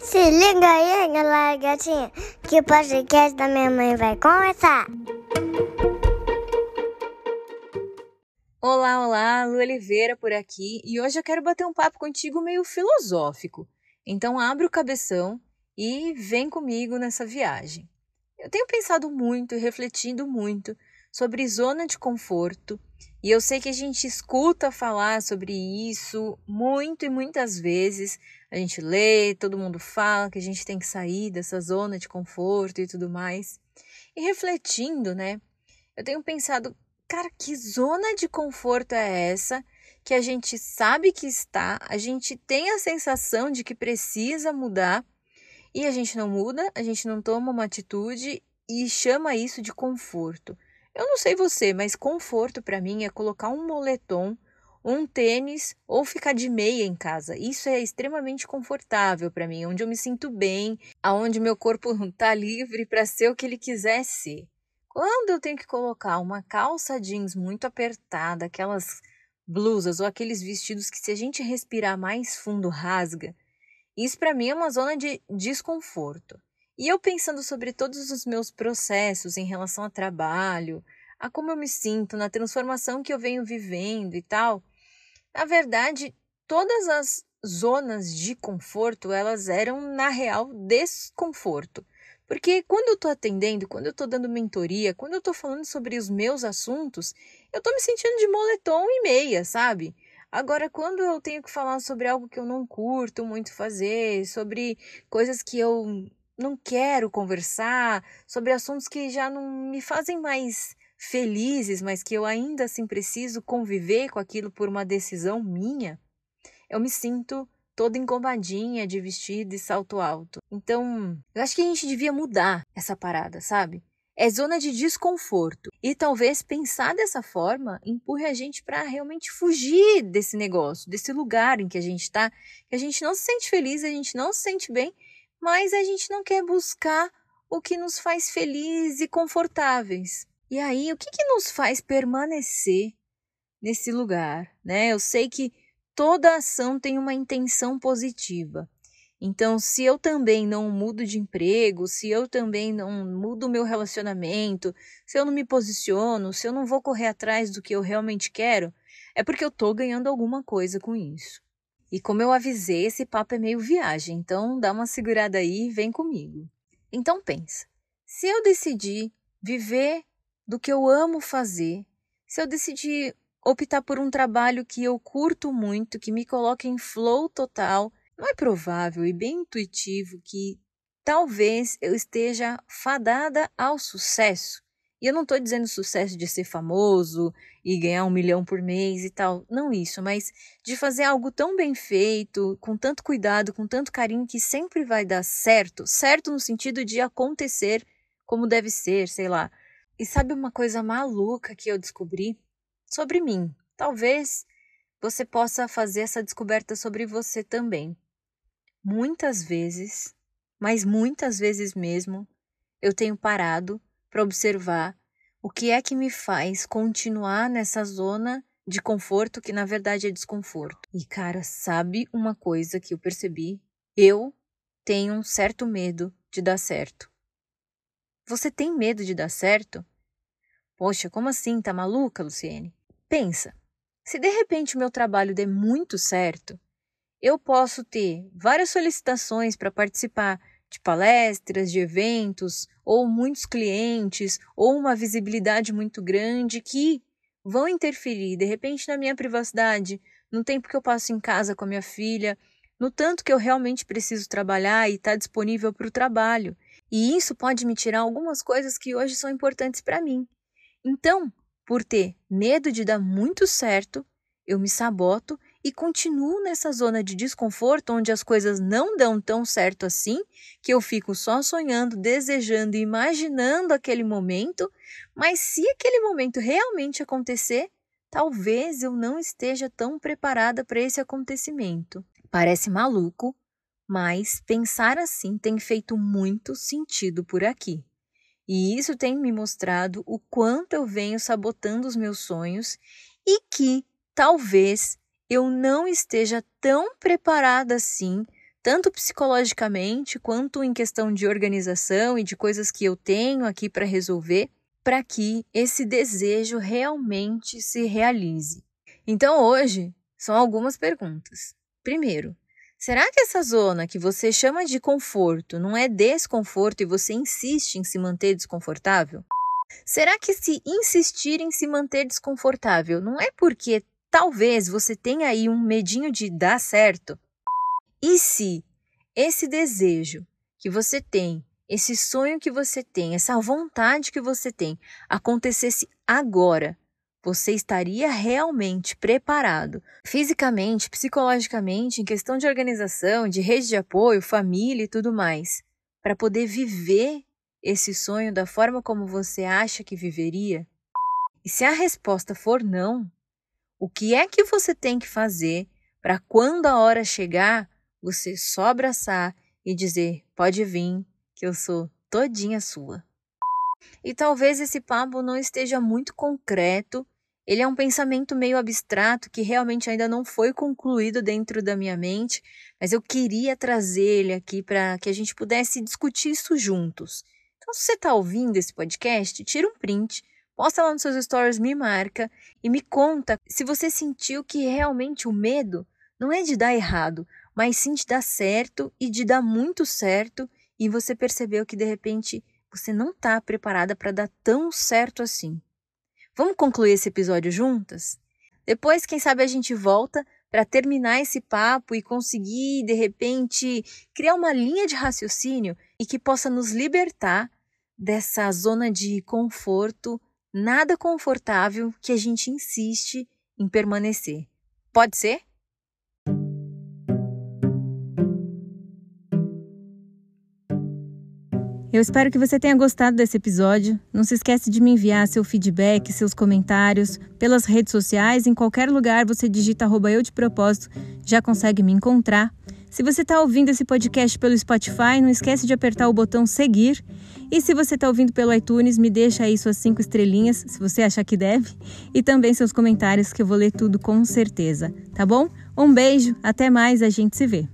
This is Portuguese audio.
Se liga aí, galera gatinha, que o podcast da minha mãe vai começar. Olá, olá, Lu Oliveira por aqui e hoje eu quero bater um papo contigo meio filosófico. Então abre o cabeção e vem comigo nessa viagem. Eu tenho pensado muito e refletindo muito sobre zona de conforto e eu sei que a gente escuta falar sobre isso muito e muitas vezes. A gente lê, todo mundo fala que a gente tem que sair dessa zona de conforto e tudo mais. E refletindo, né? Eu tenho pensado, cara, que zona de conforto é essa que a gente sabe que está, a gente tem a sensação de que precisa mudar e a gente não muda, a gente não toma uma atitude e chama isso de conforto. Eu não sei você, mas conforto para mim é colocar um moletom, um tênis ou ficar de meia em casa. Isso é extremamente confortável para mim, onde eu me sinto bem, aonde meu corpo está livre para ser o que ele quiser ser. Quando eu tenho que colocar uma calça jeans muito apertada, aquelas blusas ou aqueles vestidos que se a gente respirar mais fundo rasga, isso para mim é uma zona de desconforto. E eu pensando sobre todos os meus processos em relação ao trabalho, a como eu me sinto, na transformação que eu venho vivendo e tal, na verdade, todas as zonas de conforto, elas eram na real desconforto. Porque quando eu estou atendendo, quando eu estou dando mentoria, quando eu estou falando sobre os meus assuntos, eu estou me sentindo de moletom e meia, sabe? Agora, quando eu tenho que falar sobre algo que eu não curto muito fazer, sobre coisas que eu não quero conversar, sobre assuntos que já não me fazem mais felizes, mas que eu ainda assim preciso conviver com aquilo por uma decisão minha, eu me sinto toda engomadinha de vestido e salto alto. Então, eu acho que a gente devia mudar essa parada, sabe? É zona de desconforto. E talvez pensar dessa forma empurre a gente para realmente fugir desse negócio, desse lugar em que a gente está, que a gente não se sente feliz, a gente não se sente bem mas a gente não quer buscar o que nos faz felizes e confortáveis. E aí, o que, que nos faz permanecer nesse lugar? Né? Eu sei que toda ação tem uma intenção positiva. Então, se eu também não mudo de emprego, se eu também não mudo o meu relacionamento, se eu não me posiciono, se eu não vou correr atrás do que eu realmente quero, é porque eu estou ganhando alguma coisa com isso. E como eu avisei, esse papo é meio viagem, então dá uma segurada aí e vem comigo. Então pensa, se eu decidir viver do que eu amo fazer, se eu decidir optar por um trabalho que eu curto muito, que me coloque em flow total, não é provável e bem intuitivo que talvez eu esteja fadada ao sucesso. E eu não estou dizendo sucesso de ser famoso e ganhar um milhão por mês e tal, não isso, mas de fazer algo tão bem feito, com tanto cuidado, com tanto carinho, que sempre vai dar certo certo no sentido de acontecer como deve ser, sei lá. E sabe uma coisa maluca que eu descobri? Sobre mim. Talvez você possa fazer essa descoberta sobre você também. Muitas vezes, mas muitas vezes mesmo, eu tenho parado para observar o que é que me faz continuar nessa zona de conforto que na verdade é desconforto. E cara, sabe uma coisa que eu percebi? Eu tenho um certo medo de dar certo. Você tem medo de dar certo? Poxa, como assim? Tá maluca, Luciene? Pensa. Se de repente o meu trabalho der muito certo, eu posso ter várias solicitações para participar de palestras, de eventos, ou muitos clientes, ou uma visibilidade muito grande que vão interferir de repente na minha privacidade, no tempo que eu passo em casa com a minha filha, no tanto que eu realmente preciso trabalhar e estar tá disponível para o trabalho. E isso pode me tirar algumas coisas que hoje são importantes para mim. Então, por ter medo de dar muito certo, eu me saboto e continuo nessa zona de desconforto onde as coisas não dão tão certo assim, que eu fico só sonhando, desejando imaginando aquele momento, mas se aquele momento realmente acontecer, talvez eu não esteja tão preparada para esse acontecimento. Parece maluco, mas pensar assim tem feito muito sentido por aqui. E isso tem me mostrado o quanto eu venho sabotando os meus sonhos e que talvez eu não esteja tão preparada assim, tanto psicologicamente quanto em questão de organização e de coisas que eu tenho aqui para resolver, para que esse desejo realmente se realize. Então hoje são algumas perguntas. Primeiro, será que essa zona que você chama de conforto não é desconforto e você insiste em se manter desconfortável? Será que se insistir em se manter desconfortável não é porque talvez você tenha aí um medinho de dar certo? E se esse desejo que você tem, esse sonho que você tem, essa vontade que você tem acontecesse agora, você estaria realmente preparado fisicamente, psicologicamente, em questão de organização, de rede de apoio, família e tudo mais, para poder viver esse sonho da forma como você acha que viveria? E se a resposta for não, o que é que você tem que fazer para quando a hora chegar, você só abraçar e dizer: pode vir, que eu sou todinha sua? E talvez esse papo não esteja muito concreto, ele é um pensamento meio abstrato que realmente ainda não foi concluído dentro da minha mente, mas eu queria trazer ele aqui para que a gente pudesse discutir isso juntos. Então, se você está ouvindo esse podcast, tira um print, posta lá nos seus stories, me marca e me conta se você sentiu que realmente o medo não é de dar errado, mas sim de dar certo e de dar muito certo e você percebeu que de repente você não está preparada para dar tão certo assim. Vamos concluir esse episódio juntas? Depois, quem sabe a gente volta para terminar esse papo e conseguir, de repente, criar uma linha de raciocínio e que possa nos libertar dessa zona de conforto nada confortável que a gente insiste em permanecer. Pode ser? Eu espero que você tenha gostado desse episódio. Não se esqueça de me enviar seu feedback, seus comentários pelas redes sociais. Em qualquer lugar você digita eu de propósito, já consegue me encontrar. Se você está ouvindo esse podcast pelo Spotify, não esquece de apertar o botão seguir. E se você está ouvindo pelo iTunes, me deixa aí suas cinco estrelinhas, se você achar que deve, e também seus comentários, que eu vou ler tudo com certeza, tá bom? Um beijo, até mais, a gente se vê.